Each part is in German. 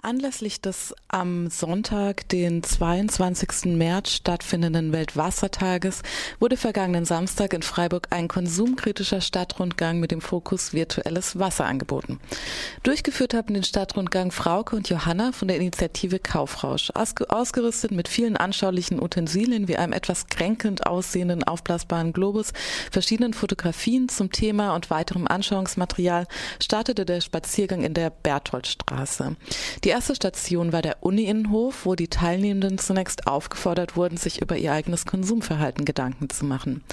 Anlässlich des am Sonntag, den 22. März stattfindenden Weltwassertages, wurde vergangenen Samstag in Freiburg ein konsumkritischer Stadtrundgang mit dem Fokus virtuelles Wasser angeboten. Durchgeführt haben den Stadtrundgang Frauke und Johanna von der Initiative Kaufrausch, ausgerüstet mit vielen anschaulichen Utensilien wie einem etwas kränkelnd aussehenden aufblasbaren Globus, verschiedenen Fotografien zum Thema und weiterem Anschauungsmaterial, startete der Spaziergang in der Bertholdstraße. Die die erste Station war der Uni-Innenhof, wo die Teilnehmenden zunächst aufgefordert wurden, sich über ihr eigenes Konsumverhalten Gedanken zu machen.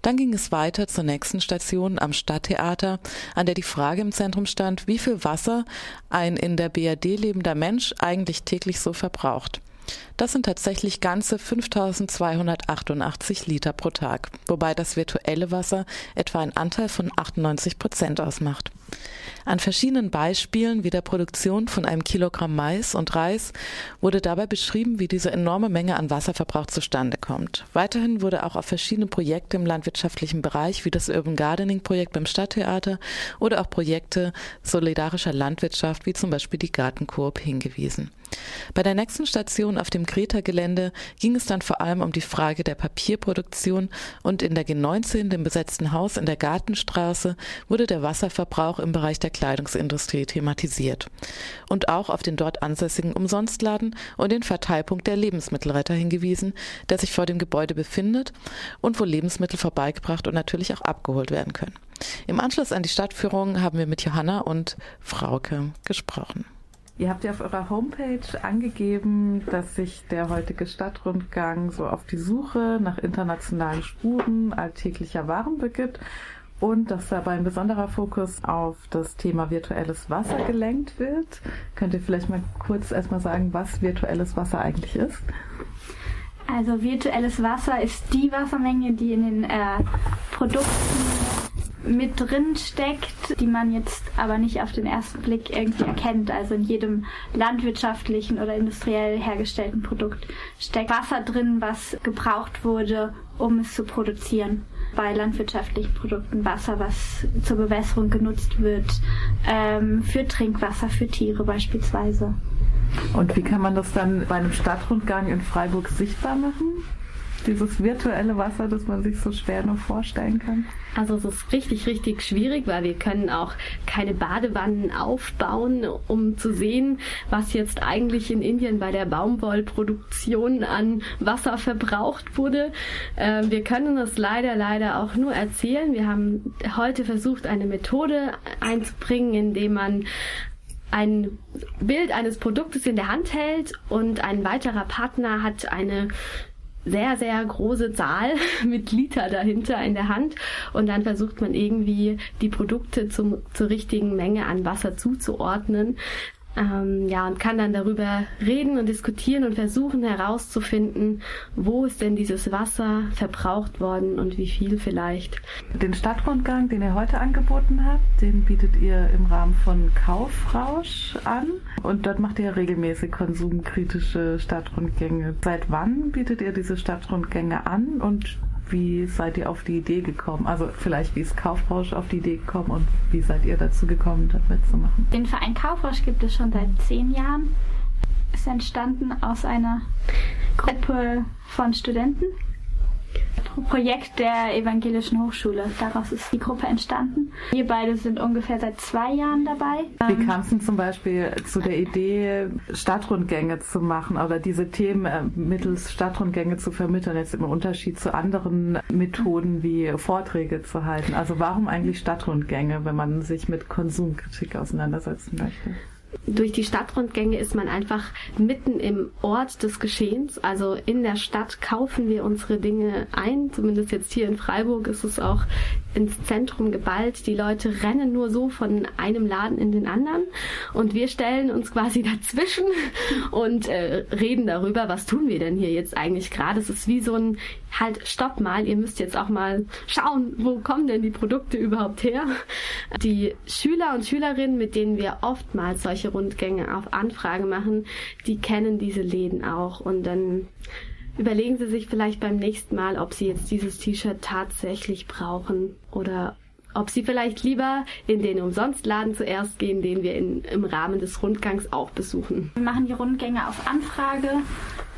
Dann ging es weiter zur nächsten Station am Stadttheater, an der die Frage im Zentrum stand, wie viel Wasser ein in der BRD lebender Mensch eigentlich täglich so verbraucht. Das sind tatsächlich ganze 5288 Liter pro Tag, wobei das virtuelle Wasser etwa einen Anteil von 98 Prozent ausmacht. An verschiedenen Beispielen wie der Produktion von einem Kilogramm Mais und Reis wurde dabei beschrieben, wie diese enorme Menge an Wasserverbrauch zustande kommt. Weiterhin wurde auch auf verschiedene Projekte im landwirtschaftlichen Bereich wie das Urban Gardening Projekt beim Stadttheater oder auch Projekte solidarischer Landwirtschaft wie zum Beispiel die Gartenkoop hingewiesen. Bei der nächsten Station auf dem Greta-Gelände ging es dann vor allem um die Frage der Papierproduktion und in der G19, dem besetzten Haus in der Gartenstraße, wurde der Wasserverbrauch im Bereich der Kleidungsindustrie thematisiert. Und auch auf den dort ansässigen Umsonstladen und den Verteilpunkt der Lebensmittelretter hingewiesen, der sich vor dem Gebäude befindet und wo Lebensmittel vorbeigebracht und natürlich auch abgeholt werden können. Im Anschluss an die Stadtführung haben wir mit Johanna und Frauke gesprochen. Ihr habt ja auf eurer Homepage angegeben, dass sich der heutige Stadtrundgang so auf die Suche nach internationalen Spuren alltäglicher Waren begibt und dass dabei ein besonderer Fokus auf das Thema virtuelles Wasser gelenkt wird. Könnt ihr vielleicht mal kurz erstmal sagen, was virtuelles Wasser eigentlich ist? Also virtuelles Wasser ist die Wassermenge, die in den äh, Produkten mit drin steckt, die man jetzt aber nicht auf den ersten Blick irgendwie erkennt. Also in jedem landwirtschaftlichen oder industriell hergestellten Produkt steckt Wasser drin, was gebraucht wurde, um es zu produzieren bei landwirtschaftlichen Produkten Wasser, was zur Bewässerung genutzt wird, ähm, für Trinkwasser, für Tiere beispielsweise. Und wie kann man das dann bei einem Stadtrundgang in Freiburg sichtbar machen? Dieses virtuelle Wasser, das man sich so schwer nur vorstellen kann? Also es ist richtig, richtig schwierig, weil wir können auch keine Badewannen aufbauen, um zu sehen, was jetzt eigentlich in Indien bei der Baumwollproduktion an Wasser verbraucht wurde. Ähm, wir können es leider, leider auch nur erzählen. Wir haben heute versucht, eine Methode einzubringen, indem man ein Bild eines Produktes in der Hand hält und ein weiterer Partner hat eine sehr, sehr große Zahl mit Liter dahinter in der Hand und dann versucht man irgendwie die Produkte zum, zur richtigen Menge an Wasser zuzuordnen. Ähm, ja, und kann dann darüber reden und diskutieren und versuchen herauszufinden, wo ist denn dieses Wasser verbraucht worden und wie viel vielleicht. Den Stadtrundgang, den ihr heute angeboten habt, den bietet ihr im Rahmen von Kaufrausch an und dort macht ihr regelmäßig konsumkritische Stadtrundgänge. Seit wann bietet ihr diese Stadtrundgänge an und wie seid ihr auf die Idee gekommen? Also vielleicht, wie ist Kaufrausch auf die Idee gekommen und wie seid ihr dazu gekommen, das mitzumachen? Den Verein Kaufrausch gibt es schon seit zehn Jahren. Ist entstanden aus einer Gruppe von Studenten, Projekt der Evangelischen Hochschule. Daraus ist die Gruppe entstanden. Wir beide sind ungefähr seit zwei Jahren dabei. Wie ähm, kam es denn zum Beispiel zu der Idee, Stadtrundgänge zu machen oder diese Themen äh, mittels Stadtrundgänge zu vermitteln, jetzt im Unterschied zu anderen Methoden wie Vorträge zu halten? Also warum eigentlich Stadtrundgänge, wenn man sich mit Konsumkritik auseinandersetzen möchte? Durch die Stadtrundgänge ist man einfach mitten im Ort des Geschehens. Also in der Stadt kaufen wir unsere Dinge ein. Zumindest jetzt hier in Freiburg ist es auch ins Zentrum geballt. Die Leute rennen nur so von einem Laden in den anderen und wir stellen uns quasi dazwischen und äh, reden darüber, was tun wir denn hier jetzt eigentlich gerade. Es ist wie so ein halt, stopp mal, ihr müsst jetzt auch mal schauen, wo kommen denn die Produkte überhaupt her. Die Schüler und Schülerinnen, mit denen wir oftmals solche Rundgänge auf Anfrage machen, die kennen diese Läden auch und dann überlegen Sie sich vielleicht beim nächsten Mal, ob Sie jetzt dieses T-Shirt tatsächlich brauchen oder ob sie vielleicht lieber in den Umsonstladen zuerst gehen, den wir in, im Rahmen des Rundgangs auch besuchen. Wir machen die Rundgänge auf Anfrage.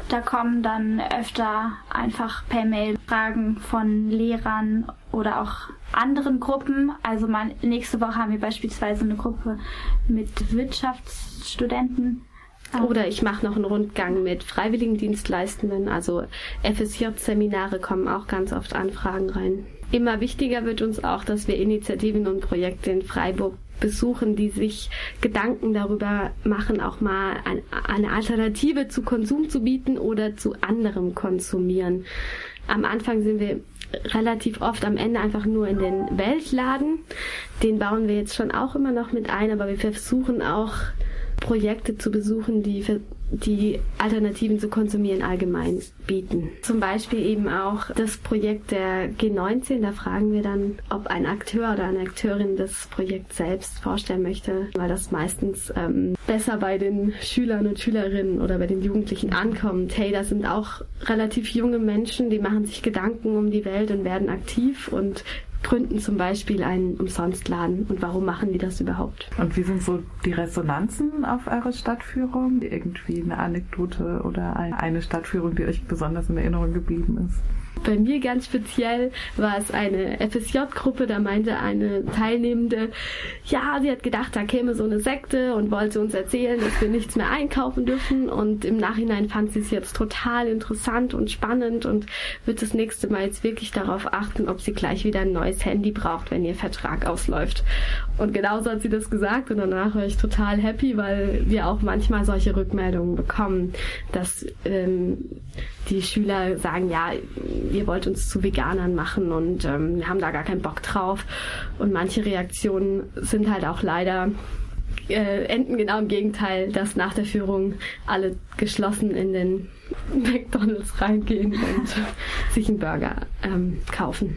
Da kommen dann öfter einfach per Mail Fragen von Lehrern oder auch anderen Gruppen. Also mal, nächste Woche haben wir beispielsweise eine Gruppe mit Wirtschaftsstudenten. Oder ich mache noch einen Rundgang mit Freiwilligendienstleistenden, also FSJ-Seminare kommen auch ganz oft Anfragen rein. Immer wichtiger wird uns auch, dass wir Initiativen und Projekte in Freiburg besuchen, die sich Gedanken darüber machen, auch mal ein, eine Alternative zu Konsum zu bieten oder zu anderem Konsumieren. Am Anfang sind wir relativ oft am Ende einfach nur in den Weltladen. Den bauen wir jetzt schon auch immer noch mit ein, aber wir versuchen auch Projekte zu besuchen, die die Alternativen zu konsumieren allgemein bieten. Zum Beispiel eben auch das Projekt der G19. Da fragen wir dann, ob ein Akteur oder eine Akteurin das Projekt selbst vorstellen möchte, weil das meistens ähm, besser bei den Schülern und Schülerinnen oder bei den Jugendlichen ankommt. Hey, das sind auch relativ junge Menschen, die machen sich Gedanken um die Welt und werden aktiv und gründen zum Beispiel einen Umsonstladen und warum machen die das überhaupt? Und wie sind so die Resonanzen auf eure Stadtführung? Irgendwie eine Anekdote oder eine Stadtführung, die euch besonders in Erinnerung geblieben ist? Bei mir ganz speziell war es eine FSJ-Gruppe, da meinte eine Teilnehmende, ja, sie hat gedacht, da käme so eine Sekte und wollte uns erzählen, dass wir nichts mehr einkaufen dürfen und im Nachhinein fand sie es jetzt total interessant und spannend und wird das nächste Mal jetzt wirklich darauf achten, ob sie gleich wieder ein neues Handy braucht, wenn ihr Vertrag ausläuft. Und genauso hat sie das gesagt und danach war ich total happy, weil wir auch manchmal solche Rückmeldungen bekommen, dass ähm, die Schüler sagen, ja, ihr wollt uns zu Veganern machen und ähm, wir haben da gar keinen Bock drauf. Und manche Reaktionen sind halt auch leider äh, enden genau im Gegenteil, dass nach der Führung alle geschlossen in den McDonalds reingehen und sich einen Burger ähm, kaufen.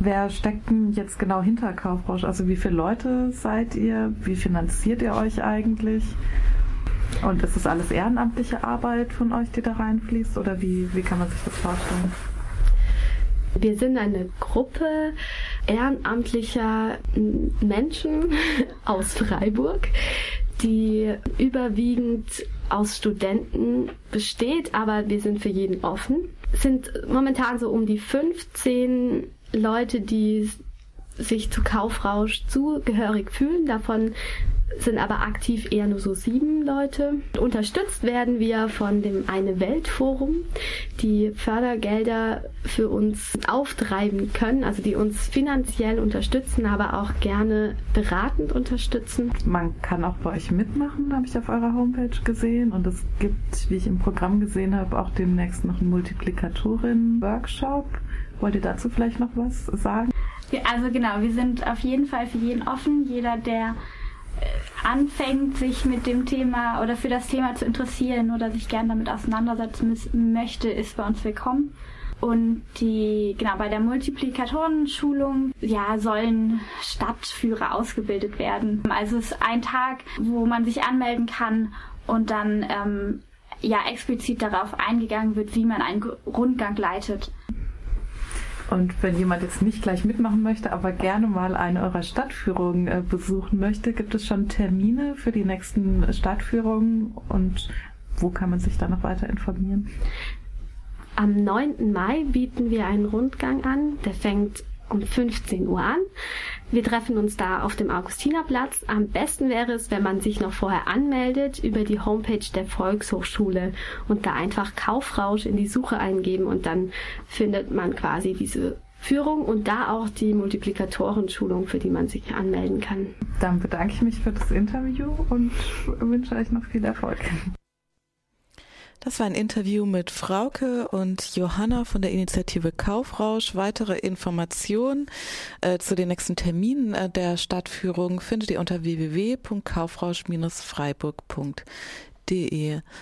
Wer steckt denn jetzt genau hinter Kaufrausch? Also wie viele Leute seid ihr? Wie finanziert ihr euch eigentlich? Und ist das alles ehrenamtliche Arbeit von euch, die da reinfließt? Oder wie, wie kann man sich das vorstellen? Wir sind eine Gruppe ehrenamtlicher Menschen aus Freiburg, die überwiegend aus Studenten besteht, aber wir sind für jeden offen. Es sind momentan so um die 15 Leute, die sich zu Kaufrausch zugehörig fühlen. Davon sind aber aktiv eher nur so sieben Leute. Unterstützt werden wir von dem Eine Welt Forum, die Fördergelder für uns auftreiben können, also die uns finanziell unterstützen, aber auch gerne beratend unterstützen. Man kann auch bei euch mitmachen, habe ich auf eurer Homepage gesehen. Und es gibt, wie ich im Programm gesehen habe, auch demnächst noch einen Multiplikatorin-Workshop. Wollt ihr dazu vielleicht noch was sagen? Also genau, wir sind auf jeden Fall für jeden offen. Jeder, der anfängt, sich mit dem Thema oder für das Thema zu interessieren oder sich gern damit auseinandersetzen möchte, ist bei uns willkommen. Und die, genau, bei der Multiplikatorenschulung, ja, sollen Stadtführer ausgebildet werden. Also es ist ein Tag, wo man sich anmelden kann und dann, ähm, ja, explizit darauf eingegangen wird, wie man einen Rundgang leitet. Und wenn jemand jetzt nicht gleich mitmachen möchte, aber gerne mal eine eurer Stadtführungen äh, besuchen möchte, gibt es schon Termine für die nächsten Stadtführungen und wo kann man sich da noch weiter informieren? Am 9. Mai bieten wir einen Rundgang an. Der fängt um 15 Uhr an. Wir treffen uns da auf dem Augustinerplatz. Am besten wäre es, wenn man sich noch vorher anmeldet über die Homepage der Volkshochschule und da einfach Kaufrausch in die Suche eingeben und dann findet man quasi diese Führung und da auch die Multiplikatorenschulung, für die man sich anmelden kann. Dann bedanke ich mich für das Interview und wünsche euch noch viel Erfolg. Das war ein Interview mit Frauke und Johanna von der Initiative Kaufrausch. Weitere Informationen äh, zu den nächsten Terminen äh, der Stadtführung findet ihr unter www.kaufrausch-freiburg.de.